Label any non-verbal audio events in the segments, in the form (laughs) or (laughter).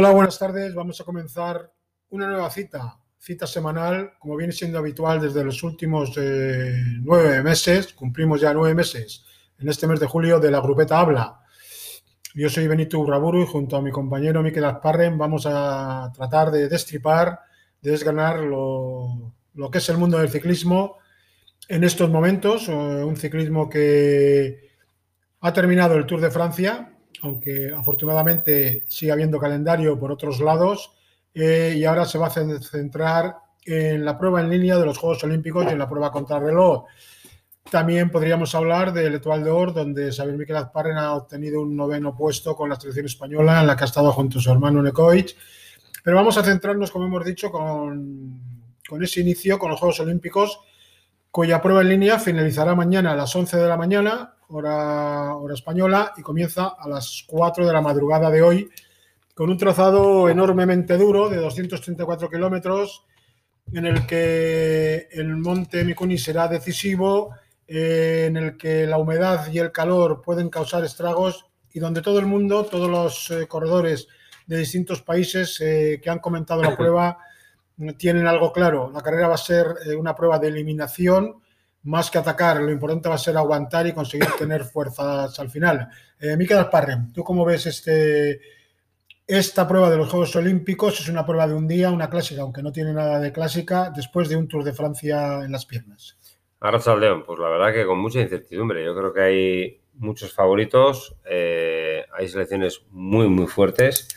Hola, buenas tardes. Vamos a comenzar una nueva cita, cita semanal, como viene siendo habitual desde los últimos eh, nueve meses. Cumplimos ya nueve meses en este mes de julio de la grupeta Habla. Yo soy Benito Urraburu y junto a mi compañero Miquel Asparren vamos a tratar de destripar, de desganar lo, lo que es el mundo del ciclismo en estos momentos. eh, Un ciclismo que ha terminado el Tour de Francia, aunque afortunadamente sigue habiendo calendario por otros lados, eh, y ahora se va a cen- centrar en la prueba en línea de los Juegos Olímpicos y en la prueba contrarreloj. También podríamos hablar del Etoile d'Or, donde Xavier Miquel Azparren ha obtenido un noveno puesto con la selección española, en la que ha estado junto a su hermano Nekovic. Pero vamos a centrarnos, como hemos dicho, con, con ese inicio, con los Juegos Olímpicos, cuya prueba en línea finalizará mañana a las 11 de la mañana, hora, hora española, y comienza a las 4 de la madrugada de hoy, con un trazado enormemente duro de 234 kilómetros, en el que el monte Mikuni será decisivo, eh, en el que la humedad y el calor pueden causar estragos y donde todo el mundo, todos los eh, corredores de distintos países eh, que han comentado la (laughs) prueba tienen algo claro. La carrera va a ser eh, una prueba de eliminación más que atacar. Lo importante va a ser aguantar y conseguir (coughs) tener fuerzas al final. Eh, Miquel Asparren, ¿tú cómo ves este, esta prueba de los Juegos Olímpicos? Es una prueba de un día, una clásica, aunque no tiene nada de clásica, después de un Tour de Francia en las piernas. León, pues la verdad que con mucha incertidumbre. Yo creo que hay muchos favoritos, eh, hay selecciones muy, muy fuertes.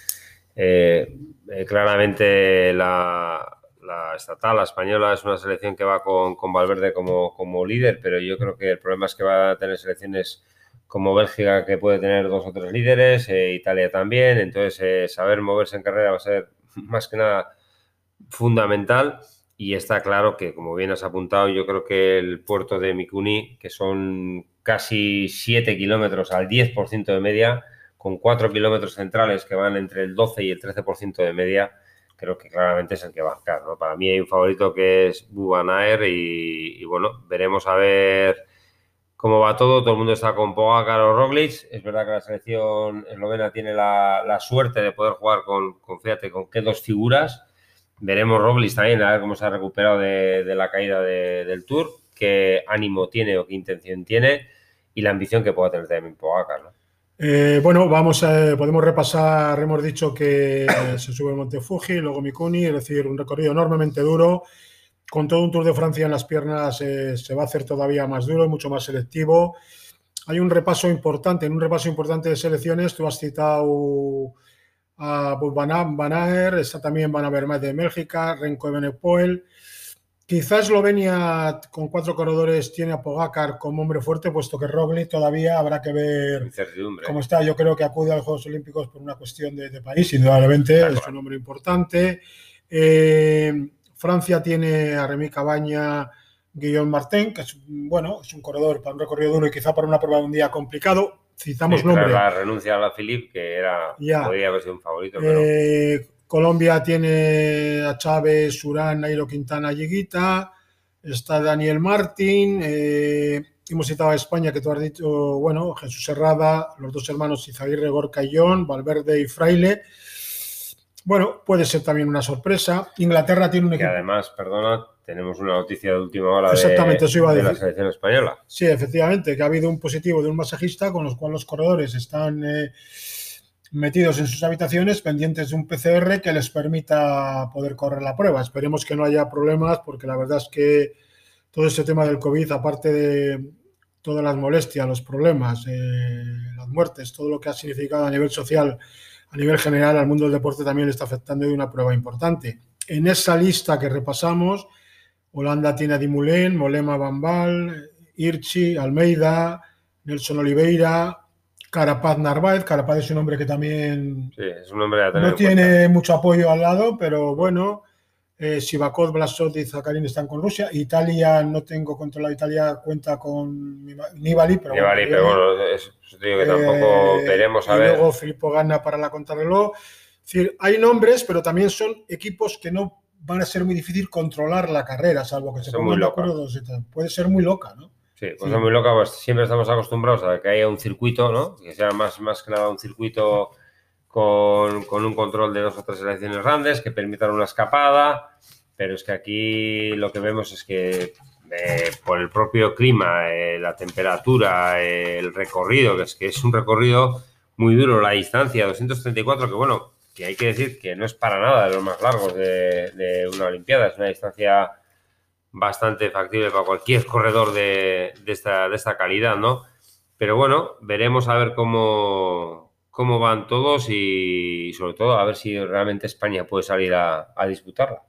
Eh, eh, claramente la, la estatal, la española, es una selección que va con, con Valverde como, como líder, pero yo creo que el problema es que va a tener selecciones como Bélgica, que puede tener dos o tres líderes, eh, Italia también. Entonces, eh, saber moverse en carrera va a ser (laughs) más que nada fundamental. Y está claro que, como bien has apuntado, yo creo que el puerto de Mikuni, que son casi 7 kilómetros al 10% de media, con 4 kilómetros centrales que van entre el 12 y el 13% de media, creo que claramente es el que va a bancar. ¿no? Para mí hay un favorito que es Bubanaer y, bueno, veremos a ver cómo va todo. Todo el mundo está con Pogacar o Roglic. Es verdad que la selección eslovena tiene la, la suerte de poder jugar con, con, fíjate, con qué dos figuras. Veremos Roglic también, a ver cómo se ha recuperado de, de la caída de, del Tour, qué ánimo tiene o qué intención tiene y la ambición que pueda tener también Pogacar. ¿no? Eh, bueno, vamos a, podemos repasar, hemos dicho que (coughs) se sube el Monte Fuji, luego Mikuni, es decir, un recorrido enormemente duro, con todo un Tour de Francia en las piernas eh, se va a hacer todavía más duro mucho más selectivo. Hay un repaso importante, en un repaso importante de selecciones, tú has citado a Van Aer, está también Van Avermaet de Bélgica, Renko Evenepoel. Quizá Eslovenia con cuatro corredores tiene a Pogacar como hombre fuerte, puesto que Roglic todavía habrá que ver cómo está. Yo creo que acude a los Juegos Olímpicos por una cuestión de, de país, indudablemente, claro, es un hombre importante. Eh, Francia tiene a Remy Cabaña, Guillaume Martin, que es, bueno, es un corredor para un recorrido duro y quizá para una prueba de un día complicado. Citamos sí, nombre. La renuncia a la Philippe, que era, ya. podría haber sido un favorito. Pero... Eh, Colombia tiene a Chávez, Surán, Nairo Quintana, Lleguita. Está Daniel Martín. Eh, hemos citado a España, que tú has dicho, bueno, Jesús Herrada, los dos hermanos Izaguirre, Gorka y John, Valverde y Fraile. Bueno, puede ser también una sorpresa. Inglaterra tiene un que equipo. además, perdona, tenemos una noticia de última hora Exactamente, de, eso iba a de decir. la selección española. Sí, efectivamente, que ha habido un positivo de un masajista con los cuales los corredores están eh, metidos en sus habitaciones pendientes de un PCR que les permita poder correr la prueba. Esperemos que no haya problemas porque la verdad es que todo este tema del COVID, aparte de todas las molestias, los problemas, eh, las muertes, todo lo que ha significado a nivel social, a nivel general, al mundo del deporte también le está afectando de una prueba importante. En esa lista que repasamos, Holanda tiene a Dimulen, Molema Bambal, Irchi, Almeida, Nelson Oliveira, Carapaz Narváez. Carapaz es un hombre que también sí, es un hombre no tiene cuenta. mucho apoyo al lado, pero bueno. Eh, Sivakov, Blasot y Zakarin están con Rusia. Italia, no tengo controlado. Italia cuenta con Nibali, pero, Nibali, bueno, pero bueno, digo que tampoco eh, veremos a y ver. luego Filippo gana para la contrarreloj. Es decir, hay nombres, pero también son equipos que no van a ser muy difícil controlar la carrera, salvo que se pongan de acuerdo. Puede ser muy loca, ¿no? Sí, pues sí. muy loca, pues siempre estamos acostumbrados a que haya un circuito, ¿no? Que sea más, más que nada un circuito con, un control de dos o tres selecciones grandes que permitan una escapada, pero es que aquí lo que vemos es que eh, por el propio clima, eh, la temperatura, el recorrido, que es que es un recorrido muy duro, la distancia, 234, que bueno, que hay que decir que no es para nada de los más largos de, una Olimpiada, es una distancia bastante factible para cualquier corredor de, esta, de esta calidad, ¿no? Pero bueno, veremos a ver cómo, cómo van todos y sobre todo a ver si realmente España puede salir a, disputarla.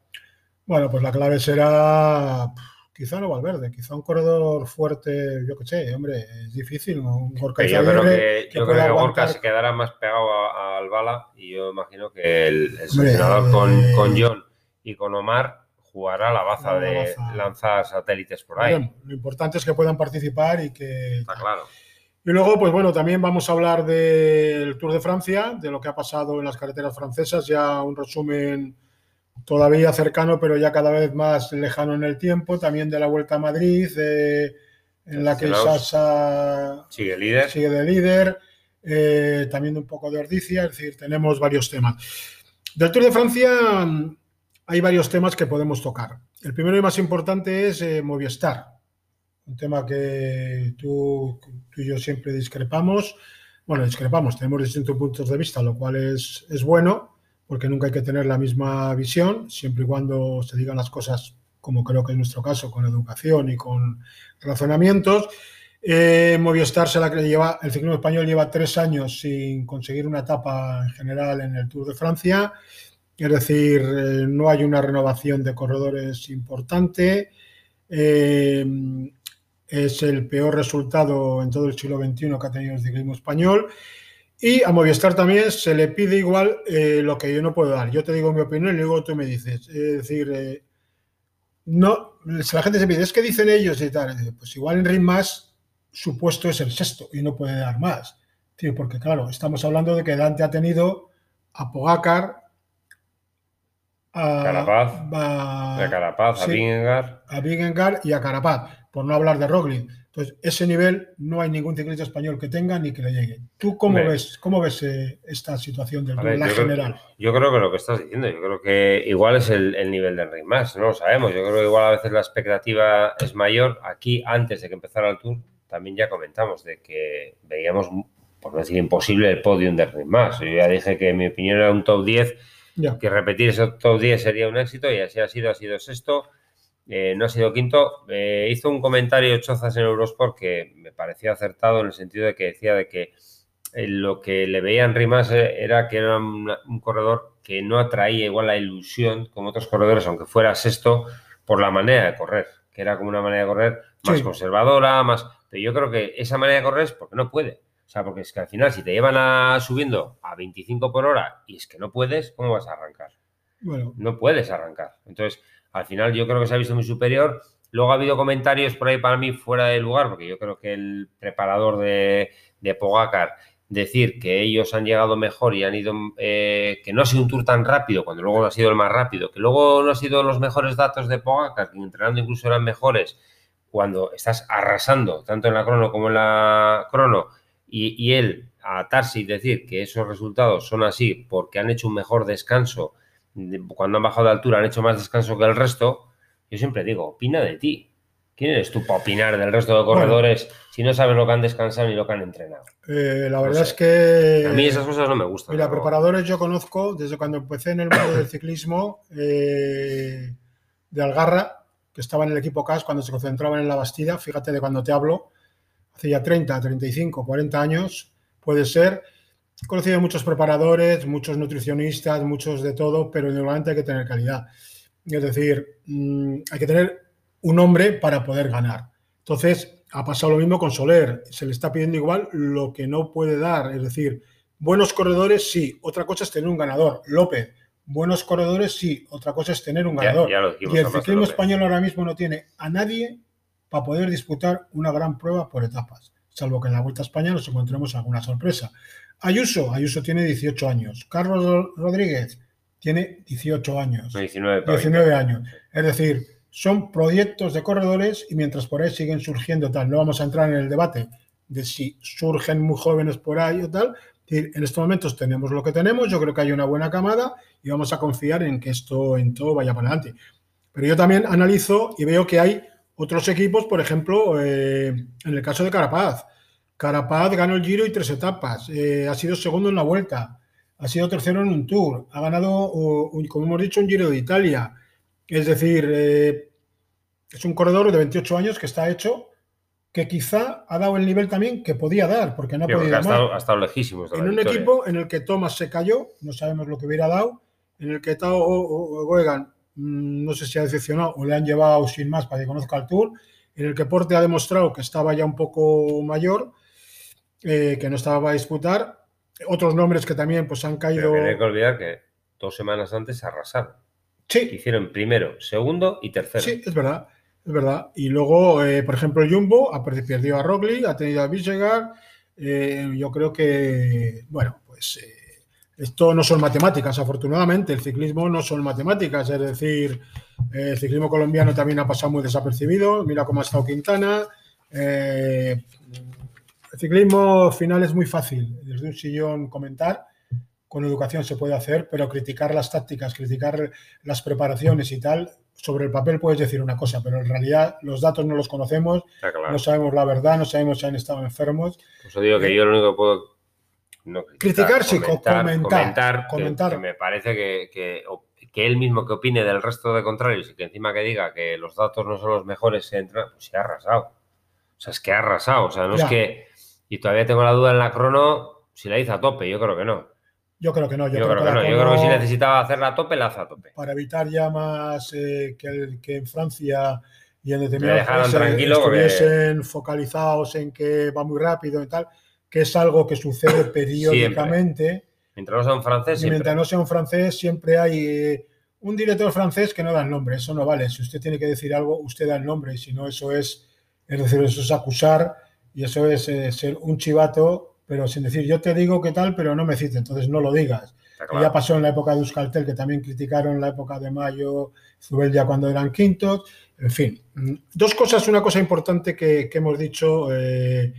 Bueno, pues la clave será quizá no Valverde, quizá un corredor fuerte, yo qué sé, hombre, es difícil, un Gorka yo creo que, yo creo que Gorka se quedará más pegado al bala y yo imagino que el, seleccionador con, eh, con, John y con Omar jugará la baza de lanzar satélites por ahí. lo importante es que puedan participar y que... Está claro. Y luego, pues bueno, también vamos a hablar del Tour de Francia, de lo que ha pasado en las carreteras francesas, ya un resumen todavía cercano, pero ya cada vez más lejano en el tiempo, también de la Vuelta a Madrid, en la que Sasa sigue, líder. sigue de líder, eh, también un poco de Ordicia, es decir, tenemos varios temas. Del Tour de Francia hay varios temas que podemos tocar. El primero y más importante es eh, Movistar, un tema que tú, y yo siempre discrepamos. Bueno, discrepamos, tenemos distintos puntos de vista, lo cual es, es bueno, porque nunca hay que tener la misma visión, siempre y cuando se digan las cosas, como creo que es nuestro caso, con educación y con razonamientos. Eh, Movistar se la que lleva, el ciclismo español lleva tres años sin conseguir una etapa en general en el Tour de Francia, es decir, eh, no hay una renovación de corredores importante. Eh, es el peor resultado en todo el siglo XXI que ha tenido el ciclismo español. Y a Movistar también se le pide igual eh, lo que yo no puedo dar. Yo te digo mi opinión y luego tú me dices. Es decir, no, si la gente se pide, es que dicen ellos y tal, pues igual en Ring su puesto es el sexto y no puede dar más. porque claro, estamos hablando de que Dante ha tenido a Pogacar, a Carapaz, a, Carapaz, a Vingegaard. y a Carapaz por no hablar de Roglic. Entonces, ese nivel no hay ningún ciclista español que tenga ni que le llegue. ¿Tú cómo ves, cómo ves eh, esta situación del la general? yo creo que lo que estás diciendo, yo creo que igual es el, nivel del Rey más, no lo sabemos. Yo creo que igual a veces la expectativa es mayor. Aquí, antes de que empezara el Tour, también ya comentamos de que veíamos, por no decir imposible, el podium del Rey más. Yo ya dije que mi opinión era un top 10, que repetir ese top 10 sería un éxito y así ha sido, ha sido sexto eh, no ha sido quinto. Eh, hizo un comentario Chozas en Eurosport que me pareció acertado en el sentido de que decía de que eh, lo que le veían Rimas era que era un, corredor que no atraía igual la ilusión como otros corredores, aunque fuera sexto, por la manera de correr, que era como una manera de correr más conservadora, más... Pero yo creo que esa manera de correr es porque no puede. O sea, porque es que al final, si te llevan a, subiendo a 25 por hora y es que no puedes, ¿cómo vas a arrancar? Bueno. No puedes arrancar. Entonces, al final yo creo que se ha visto muy superior. Luego ha habido comentarios por ahí para mí fuera de lugar, porque yo creo que el preparador de, de Pogacar decir que ellos han llegado mejor y han ido, eh, que no ha sido un tour tan rápido, cuando luego no ha sido el más rápido, que luego no ha sido los mejores datos de Pogacar, que entrenando incluso eran mejores, cuando estás arrasando, tanto en la crono como en la crono, y, y él atarse y decir que esos resultados son así porque han hecho un mejor descanso cuando han bajado de altura han hecho más descanso que el resto, yo siempre digo, opina de ti. ¿Quién eres tú para opinar del resto de corredores si no sabes lo que han descansado ni lo que han entrenado? Eh, la verdad es que... A mí esas cosas no me gustan. Mira, preparadores yo conozco desde cuando empecé en el mundo del ciclismo eh, de Algarra, que estaba en el equipo CAS cuando se concentraban en la Bastida, fíjate de cuando te hablo, hace ya 30, 35, 40 años, puede ser, He conocido muchos preparadores, muchos nutricionistas, muchos de todo, pero normalmente hay que tener calidad. Es decir, mm, hay que tener un hombre para poder ganar. Entonces, ha pasado lo mismo con Soler. Se le está pidiendo igual lo que no puede dar. Es decir, buenos corredores, sí. Otra cosa es tener un ganador. López, buenos corredores, sí. Otra cosa es tener un ganador. y el ciclismo español ahora mismo no tiene a nadie para poder disputar una gran prueba por etapas. Salvo que en la Vuelta a España nos encontremos alguna sorpresa. Ayuso, Ayuso tiene 18 años. Carlos Rodríguez tiene 18 años. 19, años. Es decir, son proyectos de corredores y mientras por ahí siguen surgiendo tal, no vamos a entrar en el debate de si surgen muy jóvenes por ahí o tal, en estos momentos tenemos lo que tenemos, yo creo que hay una buena camada y vamos a confiar en que esto en todo vaya para adelante. Pero yo también analizo y veo que hay otros equipos, por ejemplo, eh, en el caso de Carapaz. Carapaz ganó el Giro y tres etapas, eh, ha sido segundo en la vuelta, ha sido tercero en un Tour, ha ganado, como hemos dicho, un Giro de Italia. Es decir, eh, es un corredor de 28 años que está hecho que quizá ha dado el nivel también que podía dar, porque no ha podido ha estado, ha estado lejísimo. En un equipo en el que Thomas se cayó, no sabemos lo que hubiera dado, en el que Tao Goegan no sé si ha decepcionado o le han llevado sin más para que conozca el Tour, en el que Porte ha demostrado que estaba ya un poco mayor, eh, que no estaba a disputar. Otros nombres que también pues han caído. Pero hay que olvidar que dos semanas antes arrasaron. Sí. hicieron primero, segundo y tercero. Sí, es verdad. Es verdad. Y luego, eh, por ejemplo, Jumbo ha perdido a Roglic, ha tenido a Visegar. Eh, yo creo que, bueno, pues esto no son matemáticas, afortunadamente. El ciclismo no son matemáticas. Es decir, el ciclismo colombiano también ha pasado muy desapercibido. Mira cómo ha estado Quintana. el ciclismo final es muy fácil desde un sillón comentar. Con educación se puede hacer, pero criticar las tácticas, criticar las preparaciones y tal, sobre el papel puedes decir una cosa, pero en realidad los datos no los conocemos, no sabemos la verdad, no sabemos si han estado enfermos. Por eso digo que eh, yo lo único que puedo criticar, sí, comentar, comentar, que, me parece que, que, él mismo que opine del resto de contrarios y que encima que diga que los datos no son los mejores, se entra, pues se ha arrasado. O sea, es que ha arrasado. O sea, no es que. Y todavía tengo la duda en la crono si la hizo a tope, yo creo que no. Yo creo que no. Yo, creo, que, no. Yo creo que si necesitaba hacerla a tope, la hace a tope. Para evitar ya más eh, que, que, en Francia y en determinados países estuviesen focalizados en que va muy rápido y tal, que es algo que sucede (coughs) periódicamente. Mientras no sea un francés. Mientras no sea un francés, siempre hay eh, un director francés que no da el nombre. Eso no vale. Si usted tiene que decir algo, usted da el nombre. Y si no, eso es, es decir, eso es acusar y eso es eh, ser un chivato pero sin decir yo te digo qué tal, pero no me cites, entonces no lo digas. Ya pasó en la época de Euskaltel, que también criticaron la época de Mayo, ya cuando eran quintos. En fin, dos cosas. Una cosa importante que, hemos dicho. Eh,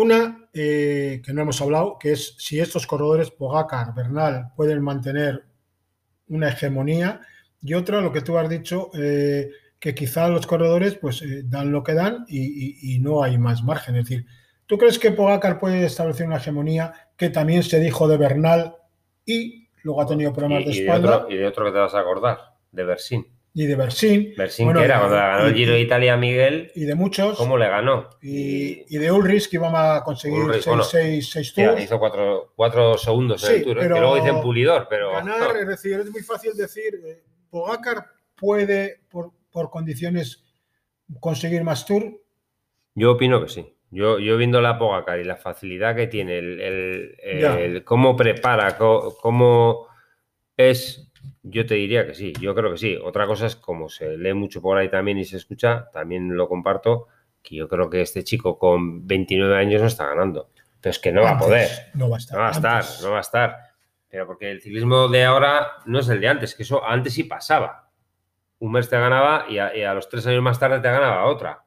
una, eh, que no hemos hablado, que es si estos corredores, Pogacar, Bernal, pueden mantener una hegemonía. Y otra, lo que tú has dicho, eh, que quizá los corredores pues dan lo que dan y, y, no hay más margen. Es decir, ¿Tú crees que Pogacar puede establecer una hegemonía que también se dijo de Bernal y luego ha tenido problemas de espalda? y de otro que te vas a acordar, de Bersin. Y de Bersin. Bersin que era cuando ganó el Giro de Italia Miguel. Y de muchos. ¿Cómo le ganó? Y, de Ulrich que iba a conseguir 6 tours. hizo 4 segundos en el tour, ¿eh? que luego dicen pulidor, pero... Ganar, es decir, es muy fácil decir, eh, Pogacar puede, por, por condiciones, conseguir más tour. Yo opino que sí. Yo, yo viendo la Pogacar y la facilidad que tiene, el, cómo prepara, cómo, es, yo te diría que sí, yo creo que sí. Otra cosa es como se lee mucho por ahí también y se escucha, también lo comparto, que yo creo que este chico con 29 años no está ganando. Pero es que no va a poder. No va a estar. No va a estar, no va a estar. Pero porque el ciclismo de ahora no es el de antes, que eso antes sí pasaba. Un mes te ganaba y a los tres años más tarde te ganaba otra.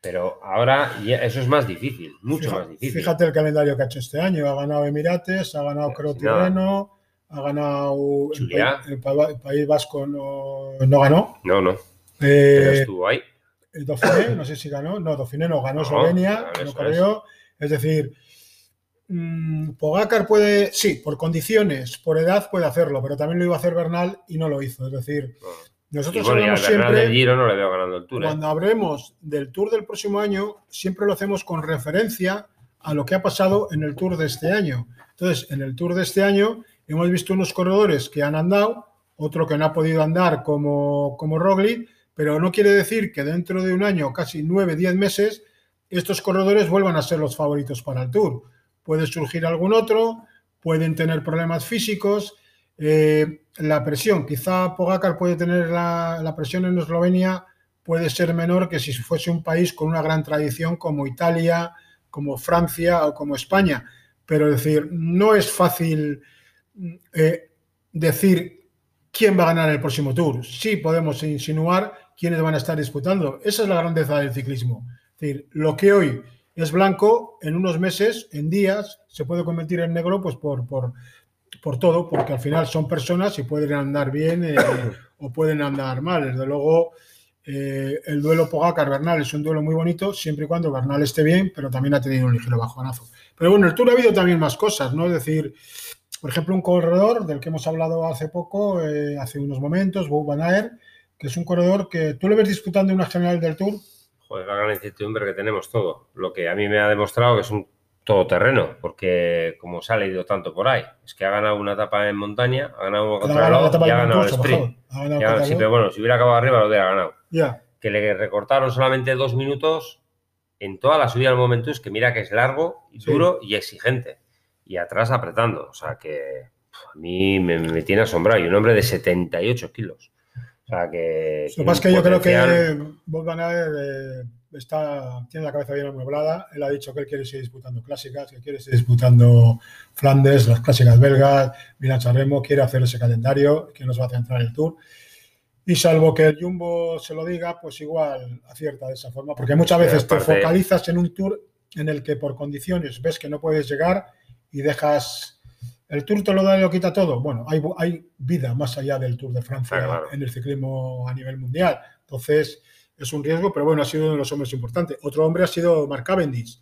Pero ahora eso es más difícil, mucho más difícil. Fíjate el calendario que ha hecho este año. Ha ganado Emirates, ha ganado Crotirreno, ha ganado el, País Vasco, no, ganó. No, no. Eh, estuvo ahí. Dauphiné, no sé si ganó. No, Dauphiné no ganó Eslovenia, no corrió. Es. decir, mm, Pogacar puede, sí, por condiciones, por edad puede hacerlo, pero también lo iba a hacer Bernal y no lo hizo. Es decir, nosotros siempre. Giro no le veo ganando el Tour. ¿eh? Cuando hablemos del Tour del próximo año, siempre lo hacemos con referencia a lo que ha pasado en el Tour de este año. Entonces, en el Tour de este año hemos visto unos corredores que han andado, otro que no ha podido andar como, como Roglic, pero no quiere decir que dentro de un año, casi nueve, diez meses, estos corredores vuelvan a ser los favoritos para el Tour. Puede surgir algún otro, pueden tener problemas físicos, eh, la presión, quizá Pogacar puede tener la, presión en Eslovenia, puede ser menor que si fuese un país con una gran tradición como Italia, como Francia o como España. Pero es decir, no es fácil eh, decir quién va a ganar el próximo tour. Sí podemos insinuar quiénes van a estar disputando. Esa es la grandeza del ciclismo. Es decir, lo que hoy es blanco, en unos meses, en días, se puede convertir en negro pues por, por, por todo, porque al final son personas y pueden andar bien eh, (coughs) o pueden andar mal. Desde luego, eh, el duelo Pogacar-Bernal es un duelo muy bonito, siempre y cuando Bernal esté bien, pero también ha tenido un ligero bajonazo. Pero bueno, el Tour ha habido también más cosas, ¿no? Es decir, por ejemplo, un corredor del que hemos hablado hace poco, eh, hace unos momentos, Bob Van que es un corredor que tú le ves disputando una general del Tour. Joder, la gran incertidumbre que tenemos todo. Lo que a mí me ha demostrado que es un todoterreno, porque como se ha leído tanto por ahí, es que ha ganado una etapa en montaña, ha ganado una contra y ha ganado el sprint. sí, pero bueno, si hubiera acabado arriba lo hubiera ganado. Ya. Que le recortaron solamente dos minutos en toda la subida al Momentus, que mira que es largo, duro y exigente y atrás apretando. O sea que a mí me, tiene asombrado. Y un hombre de 78 kilos. O sea que. Lo que pasa es que yo creo que Bob Van eh, está, tiene la cabeza bien amueblada. Él ha dicho que él quiere seguir disputando clásicas, que quiere seguir disputando Flandes, las clásicas belgas, Milan Charremo, quiere hacer ese calendario, que nos va a centrar el Tour. Y salvo que el Jumbo se lo diga, pues igual acierta de esa forma, porque muchas veces te focalizas en un Tour en el que por condiciones ves que no puedes llegar y dejas... ¿El Tour te lo da y lo quita todo? Bueno, hay, hay vida más allá del Tour de Francia en el ciclismo a nivel mundial. Entonces, es un riesgo, pero bueno, ha sido uno de los hombres importantes. Otro hombre ha sido Mark Cavendish.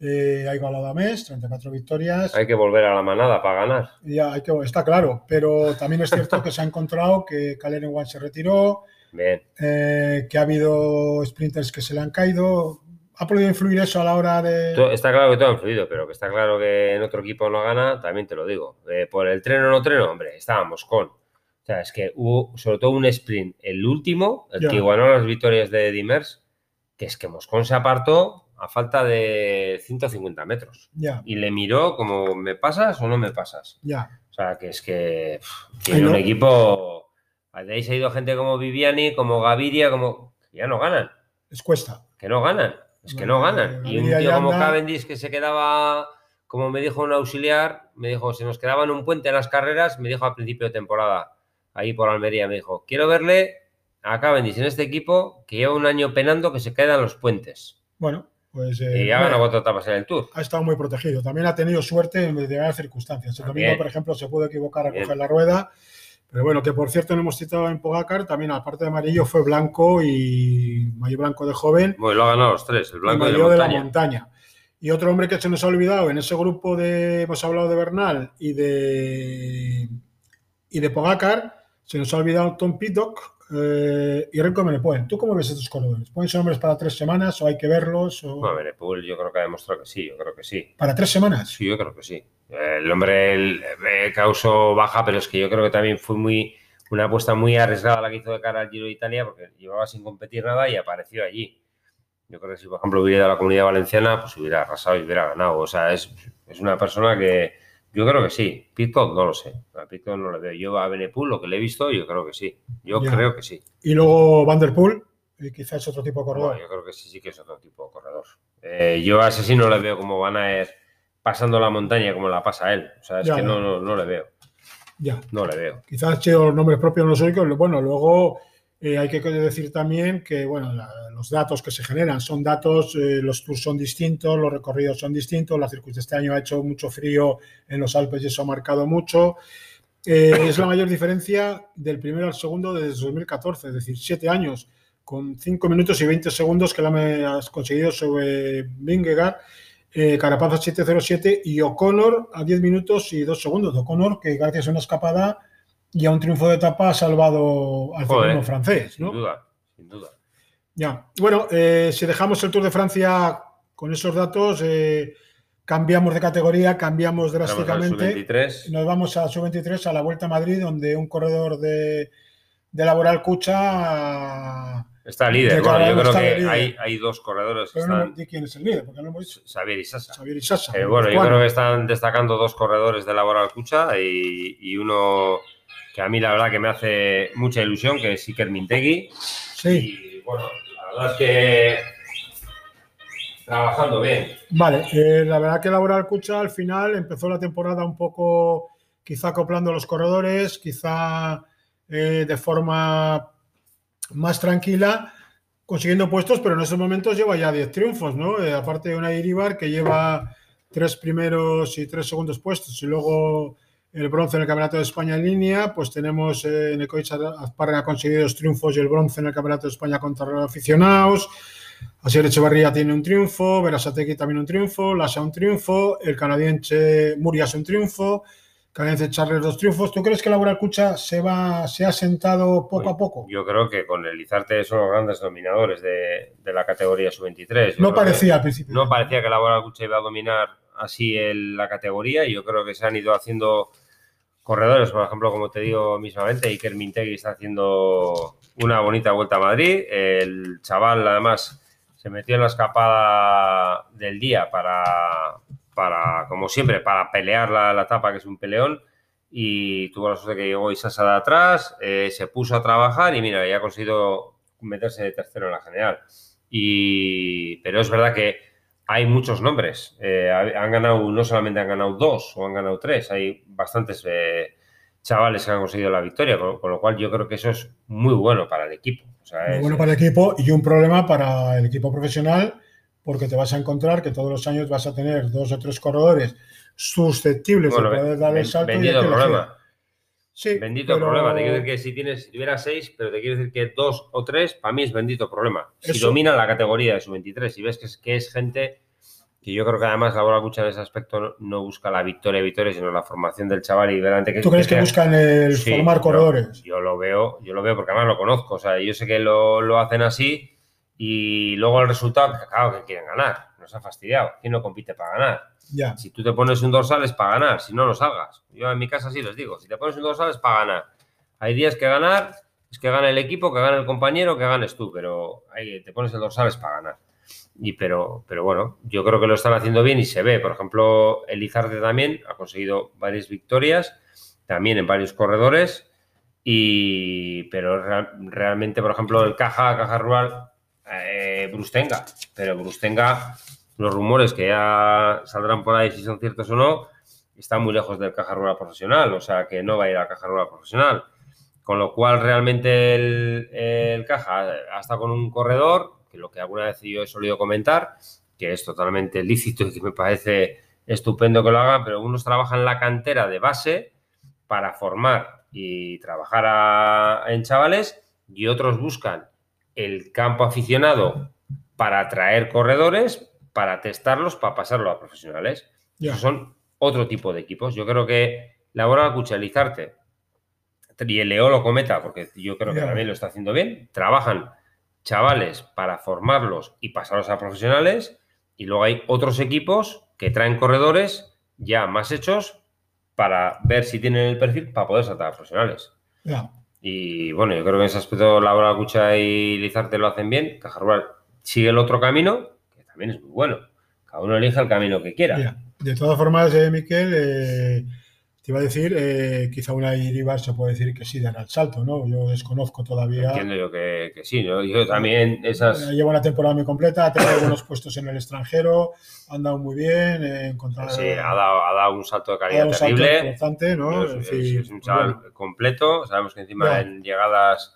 Eh, ha igualado a Mes, 34 victorias. Hay que volver a la manada para ganar. Ya, hay que, está claro, pero también es cierto que se ha encontrado que Caleb One se retiró, eh, que ha habido sprinters que se le han caído ha podido influir eso a la hora de. está claro que todo ha influido, pero que está claro que en otro equipo no gana, también te lo digo. Eh, por el tren o no tren, hombre, estábamos con. O sea, es que hubo sobre todo un sprint, el último, el que igualó las victorias de Dimers, que es que Moscón se apartó a falta de 150 metros. Y le miró como, ¿me pasas o no me pasas? Ya. O sea, que es que tiene un equipo. De ahí se ha ido gente como Viviani, como Gaviria, como. Que ya no ganan. Les cuesta. Que no ganan. Es que no ganan. Y un tío como Cavendish que se quedaba, como me dijo un auxiliar, me dijo, se nos quedaba en un puente en las carreras, me dijo al principio de temporada, ahí por Almería, me dijo, quiero verle a Cavendish en este equipo que lleva un año penando que se queda en los puentes. Bueno, pues... Eh, y ha ganado cuatro etapas en el Tour. Ha estado muy protegido. También ha tenido suerte en determinadas circunstancias. El domingo, por ejemplo, se pudo equivocar a coger la rueda pero bueno, que por cierto no hemos citado en Pogacar, también aparte de amarillo fue blanco y mayo blanco de joven. Bueno, lo ha ganado los tres, el blanco y de, la montaña. Y otro hombre que se nos ha olvidado en ese grupo de, hemos hablado de Bernal y de, y de Pogacar, se nos ha olvidado Tom Pittock, eh, y Renko Menepul, ¿tú cómo ves estos corredores? ¿Pueden ser hombres para tres semanas o hay que verlos? O... No, Menepul yo creo que ha demostrado que sí, yo creo que sí. ¿Para tres semanas? Sí, yo creo que sí. El hombre el, eh, causó baja, pero es que yo creo que también fue muy una apuesta muy arriesgada la que hizo de cara al Giro de Italia, porque llevaba sin competir nada y apareció allí. Yo creo que si, por ejemplo, hubiera ido a la comunidad valenciana, pues hubiera arrasado y hubiera ganado. O sea, es, es una persona que, yo creo que sí. Pitcock no lo sé. A Pitcock no lo veo. Yo a Benepool, lo que le he visto, yo creo que sí. Yo creo que sí. Y luego Vanderpool, quizás es otro tipo de corredor. yo creo que sí, sí que es otro tipo de corredor. Eh, yo a ese sí no le veo como van a ir pasando la montaña como la pasa él. O sea, es que no, no, no, le veo. Ya. No le veo. Quizás los nombres propios no soy. Bueno, luego eh, hay que decir también que bueno, los datos que se generan son datos, eh, los tours son distintos, los recorridos son distintos, la circuito este año ha hecho mucho frío en los Alpes y eso ha marcado mucho. Eh, es la mayor diferencia del primero al segundo desde 2014, es decir, siete años con 5 minutos y 20 segundos que la has conseguido sobre Vingegaard, eh, Carapaza 707 y O'Connor a 10 minutos y 2 segundos. O'Connor que gracias a una escapada y a un triunfo de etapa ha salvado al ciclismo francés. ¿no? Sin duda, sin duda. Ya. Bueno, eh, si dejamos el Tour de Francia con esos datos, eh, cambiamos de categoría, cambiamos drásticamente. Nos vamos a sub-23 a la Vuelta a Madrid, donde un corredor de, de Laboral Cucha Está líder. Bueno, yo creo que hay, hay, dos corredores que Pero están. No quién es el líder, porque no hemos dicho. Xavier y Sasa. Xavier y Sasa. Eh, bueno, yo creo que están destacando dos corredores de Laboral Cucha y, y, uno que a mí la verdad que me hace mucha ilusión, que es Iker Mintegui. Sí. Y bueno, la verdad es que trabajando bien. Vale, eh, la verdad que Laboral Cucha al final empezó la temporada un poco quizá acoplando los corredores, quizá eh, de forma más tranquila, consiguiendo puestos, pero en esos momentos lleva ya 10 triunfos, ¿no? Eh, aparte de una Iribar que lleva tres primeros y tres segundos puestos y luego el bronce en el Campeonato de España en línea, pues tenemos eh, Necoich Azparra ha conseguido dos triunfos y el bronce en el Campeonato de España contra los aficionados. Asier Echevarría tiene un triunfo, Verasategui también un triunfo, Lasa un triunfo, el canadiense Murias un triunfo, canadiense Charles dos triunfos. ¿Tú crees que Laura Cucha se va, se ha sentado poco a poco? Yo creo que con el Izarte son los grandes dominadores de, la categoría sub-23. No parecía al principio. No parecía que Laura Cucha iba a dominar así la categoría y yo creo que se han ido haciendo corredores, por ejemplo, como te digo mismamente, Iker Mintegui está haciendo una bonita vuelta a Madrid. El chaval, además, se metió en la escapada del día para, para como siempre, para pelear la, la etapa, que es un peleón. Y tuvo la suerte que llegó Isasa de atrás, eh, se puso a trabajar y mira, ya ha conseguido meterse de tercero en la general. Y, pero es verdad que hay muchos nombres. Eh, han ganado, no solamente han ganado dos o han ganado tres, hay bastantes eh, chavales que han conseguido la victoria, con, lo cual yo creo que eso es muy bueno para el equipo. muy bueno para el equipo y un problema para el equipo profesional, porque te vas a encontrar que todos los años vas a tener dos o tres corredores susceptibles de poder dar el salto. y problema. Sí, bendito problema. Te quiero decir que si tienes, si tuviera seis, pero te quiero decir que dos o tres, para mí es bendito problema. Si domina la categoría de su 23 y ves que es, que es gente que yo creo que además la bola mucha en ese aspecto no, busca la victoria victoria, sino la formación del chaval y verante que. ¿Tú crees que, buscan el formar corredores? Yo, lo veo, yo lo veo porque además lo conozco. O sea, yo sé que lo, lo hacen así y luego el resultado, claro, que quieren ganar. Nos ha fastidiado. ¿Quién no compite para ganar? Si tú te pones un dorsal es para ganar, si no, lo salgas. Yo en mi casa sí les digo, si te pones un dorsal es para ganar. Hay días que ganar, es que gane el equipo, que gane el compañero, que ganes tú, pero ahí te pones el dorsal es para ganar. Y pero, pero bueno, yo creo que lo están haciendo bien y se ve. Por ejemplo, Elizarde también ha conseguido varias victorias, también en varios corredores. Y, pero realmente, por ejemplo, el Caja, Caja Rural, eh, Brustenga. Pero Brustenga los rumores que ya saldrán por ahí si son ciertos o no, están muy lejos del caja rural profesional, o sea que no va a ir a caja rural profesional. Con lo cual, realmente el, caja hasta con un corredor, que lo que alguna vez yo he solido comentar, que es totalmente lícito y que me parece estupendo que lo hagan, pero unos trabajan la cantera de base para formar y trabajar en chavales y otros buscan el campo aficionado para atraer corredores, para testarlos, para pasarlo a profesionales. son otro tipo de equipos. Yo creo que la Bora Cuchelizarte y el Leo lo cometa, porque yo creo que también lo está haciendo bien, trabajan chavales para formarlos y pasarlos a profesionales, y luego hay otros equipos que traen corredores ya más hechos para ver si tienen el perfil para poder saltar a profesionales. Y bueno, yo creo que en ese aspecto Laura Cucha y Lizarte lo hacen bien. Caja Rural sigue el otro camino también es muy bueno. Cada uno elige el camino que quiera. de todas formas, eh, Miquel, eh, te iba a decir, eh, quizá una Iribar se puede decir que sí dará el salto, ¿no? Yo desconozco todavía. Entiendo yo que, sí, ¿no? Yo también esas... Lleva una temporada muy completa, ha tenido buenos puestos en el extranjero, ha andado muy bien, eh, Sí, ha dado, ha dado, un salto de calidad terrible. ¿no? Es, un chaval completo, sabemos que encima en llegadas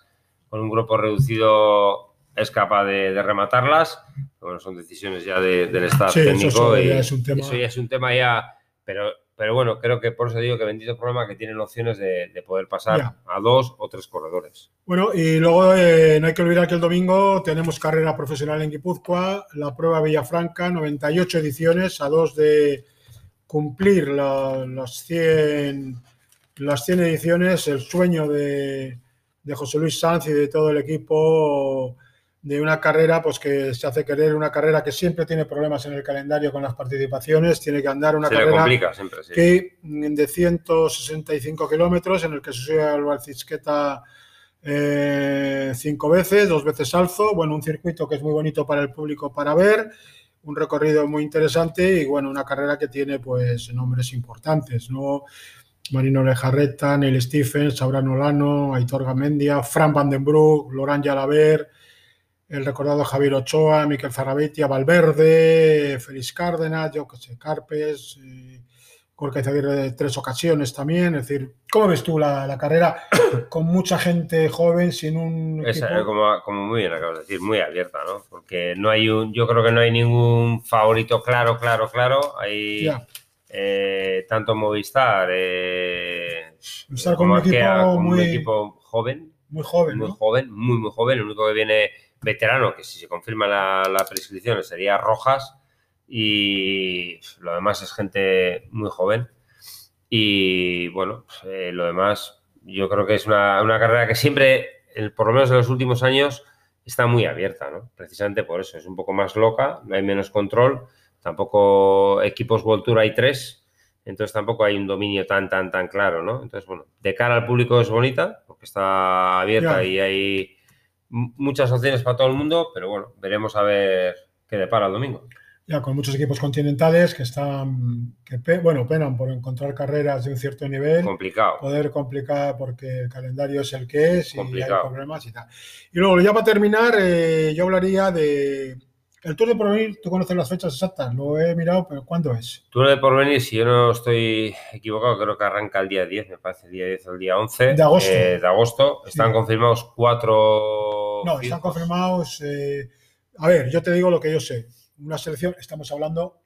con un grupo reducido es capaz de, rematarlas. Bueno, son decisiones ya del staff técnico. Eso, ya es un tema. Eso ya es un tema ya. Pero, pero bueno, creo que por eso digo que bendito problema que tienen opciones de, poder pasar a dos o tres corredores. Bueno, y luego eh, no hay que olvidar que el domingo tenemos carrera profesional en Guipúzcoa, la prueba Villafranca, 98 ediciones, a dos de cumplir las, 100, las 100 ediciones, el sueño de, de José Luis Sanz y de todo el equipo de una carrera pues que se hace querer, una carrera que siempre tiene problemas en el calendario con las participaciones, tiene que andar una carrera que de 165 kilómetros en el que se sube al Valcisqueta eh, cinco veces, dos veces alzo, bueno, un circuito que es muy bonito para el público para ver, un recorrido muy interesante y bueno, una carrera que tiene pues nombres importantes, ¿no? Marino Lejarreta, Neil Stephens, Sabrán Olano, Aitor Gamendia, Fran Vandenbroek, Laurent Jalaber, el recordado Javier Ochoa, Miquel Zarrabetia, Valverde, Félix Cárdenas, yo que sé, Carpes, eh, Gorka Izaguirre tres ocasiones también. Es decir, ¿cómo ves tú la, la carrera (coughs) con mucha gente joven sin un equipo? eh, como, como muy bien acabas de decir, muy abierta, ¿no? Porque no hay un, yo creo que no hay ningún favorito claro, claro, claro. Hay eh, tanto Movistar, eh, Movistar como un equipo Arkea, con un muy- equipo joven, Muy joven, muy ¿no? joven, muy, muy joven. El único que viene veterano, que si se confirma la, la prescripción, sería Rojas. Y lo demás es gente muy joven. Y bueno, eh, lo demás, yo creo que es una, una carrera que siempre, el- por lo menos en los últimos años, está muy abierta, ¿no? Precisamente por eso, es un poco más loca, no hay menos control, tampoco equipos World Tour hay tres, entonces tampoco hay un dominio tan, tan, tan claro, ¿no? Entonces, bueno, de cara al público es bonita, porque está abierta y hay muchas opciones para todo el mundo, pero bueno, veremos a ver qué depara el domingo. Ya con muchos equipos continentales que están, que pe- bueno, penan por encontrar carreras de un cierto nivel. Complicado. poder complicar porque el calendario es el que es y hay problemas y tal. Y luego, ya para terminar, eh, yo hablaría de el Tour de Porvenir. Tú conoces las fechas exactas, lo he mirado, pero ¿cuándo es? Tú de por venir, si yo no estoy equivocado, creo que arranca el día 10, me parece, el día 10 o el día 11 De agosto. eh, de agosto. Están Sí. confirmados cuatro. No, están confirmados. eh, a ver, yo te digo lo que yo sé. Una selección, estamos hablando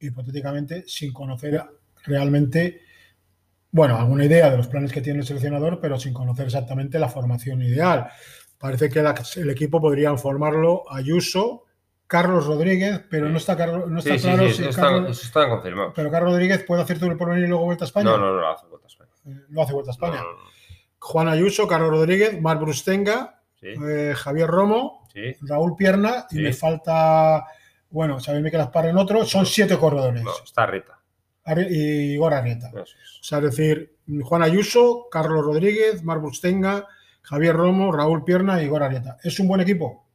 hipotéticamente sin conocer realmente, bueno, alguna idea de los planes que tiene el seleccionador, pero sin conocer exactamente la formación ideal. Parece que la- el equipo podrían formarlo Ayuso, Carlos Rodríguez, pero no está, Carlos, no está Sí, sí, claro sí, si están, Carlos, eso están confirmados. pero Carlos Rodríguez puede hacer Tour por venir y luego vuelta a España. No, no, no, lo hace Vuelta a España. Eh, no hace vuelta a España. No, no, no. Juan Ayuso, Carlos Rodríguez, Mar Brustenga, eh, Javier Romo. Raúl Pierna y me falta, bueno, Xavier Miquel Aspar en otro, son siete corredores. No, está Rita. Arri- Y Igor Arrieta. Es. O sea, es decir, Juan Ayuso, Carlos Rodríguez, Mar Bustenga, Javier Romo, Raúl Pierna y Igor Arrieta. ¿Es un buen equipo?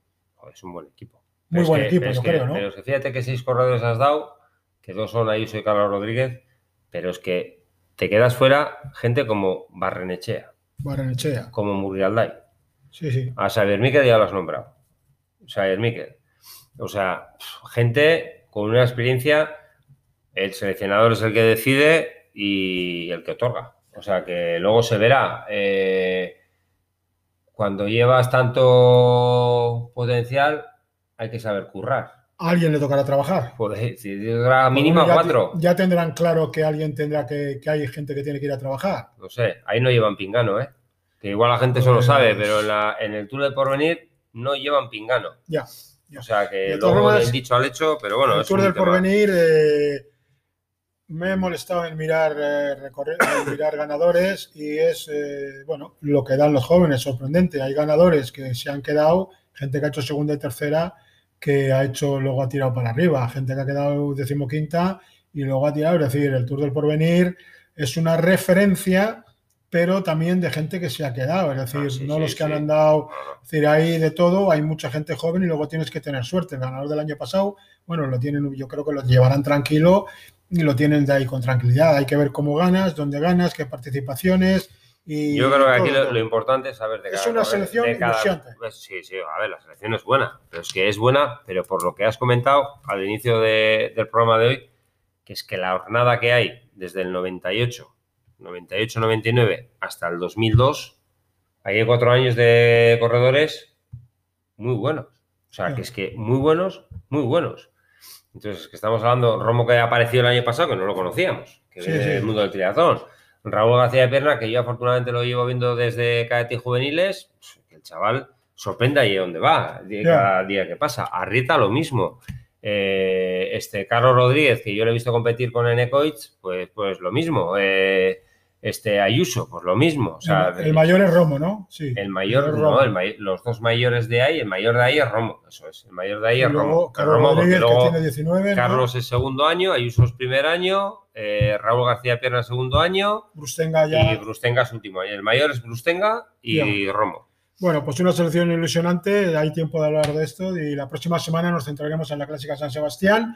Es un buen equipo. Muy Pero es buen que- equipo, yo que- creo, ¿no? Pero que fíjate que seis corredores has dado, que dos son Ayuso y Carlos Rodríguez, pero es que te quedas fuera gente como Barrenechea, Barrenechea. como Murrialdai. Sí, sí. A Xavier Miquel ya lo has nombrado. Xavier Miquel. O sea, gente con una experiencia, el seleccionador es el que decide y el que otorga. O sea, que luego se verá. eh, cuando llevas tanto potencial, hay que saber currar. A alguien le tocará trabajar. Joder, si era mínima Ya- cuatro. Ya tendrán claro que alguien tendrá que, que hay gente que tiene que ir a trabajar. No sé, ahí no llevan pingano, ¿eh? Que igual la gente eso lo Pues- sabe, pero en, la- en el Tour de Porvenir no llevan pingano. Ya. ya. O sea que luego formas, del dicho al hecho, pero bueno, el Tour del tema. Porvenir eh, me he molestado en mirar, eh, recorrer- en mirar ganadores y es eh, bueno lo que dan los jóvenes, sorprendente. Hay ganadores que se han quedado, gente que ha hecho segunda y tercera, que ha hecho, luego ha tirado para arriba, gente que ha quedado decimoquinta y luego ha tirado. Es decir, el Tour del Porvenir es una referencia, pero también de gente que se ha quedado. Es decir, Ah, sí, no sí, los que han andado es decir, hay de todo, hay mucha gente joven y luego tienes que tener suerte. El ganador del año pasado, bueno, lo tienen, yo creo que lo llevarán tranquilo y lo tienen de ahí con tranquilidad. Hay que ver cómo ganas, dónde ganas, qué participaciones. Y Yo creo que aquí lo, importante es saber de Es cada una corredor- selección cada- ilusionante. pues sí, sí, a ver, la selección es buena, pero es que es buena, pero por lo que has comentado al inicio de- del programa de hoy, que es que la jornada que hay desde el 98, 98-99 hasta el 2002, ahí hay cuatro años de corredores muy buenos. O sea, que es que muy buenos, muy buenos. Entonces, que estamos hablando, Romo que apareció el año pasado, que no lo conocíamos, que Sí, sí. del mundo del triatlón. Raúl García de Pierna, que yo afortunadamente lo llevo viendo desde cadete y juveniles, pues, que el chaval sorprende ahí donde va, cada día que pasa. Arrieta lo mismo. Eh, este Carlos Rodríguez, que yo lo he visto competir con Enecoich, pues, pues lo mismo. Eh, este Ayuso, pues lo mismo. O sea, el, el mayor es Romo, ¿no? Sí. el mayor, es no, Romo. el may- los dos mayores de ahí, el mayor de ahí es Romo, eso es, el mayor de ahí es luego Romo. Carlos Romo, porque Rodríguez, luego que tiene 19. ¿no? Carlos es segundo año, Ayuso es primer año, eh, Raúl García Pierna segundo año Brustenga ya. y Brustenga es último año. El mayor es Brustenga y Romo. Bueno, pues una selección ilusionante, hay tiempo de hablar de esto y la próxima semana nos centraremos en la Clásica San Sebastián.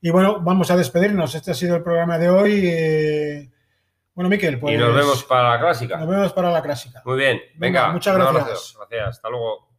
Y bueno, vamos a despedirnos. Este ha sido el programa de hoy. eh, Bueno, Miquel, pues y nos vemos para la clásica. nos vemos para la Clásica. Muy bien, Venga, venga. muchas gracias. Gracias, hasta luego.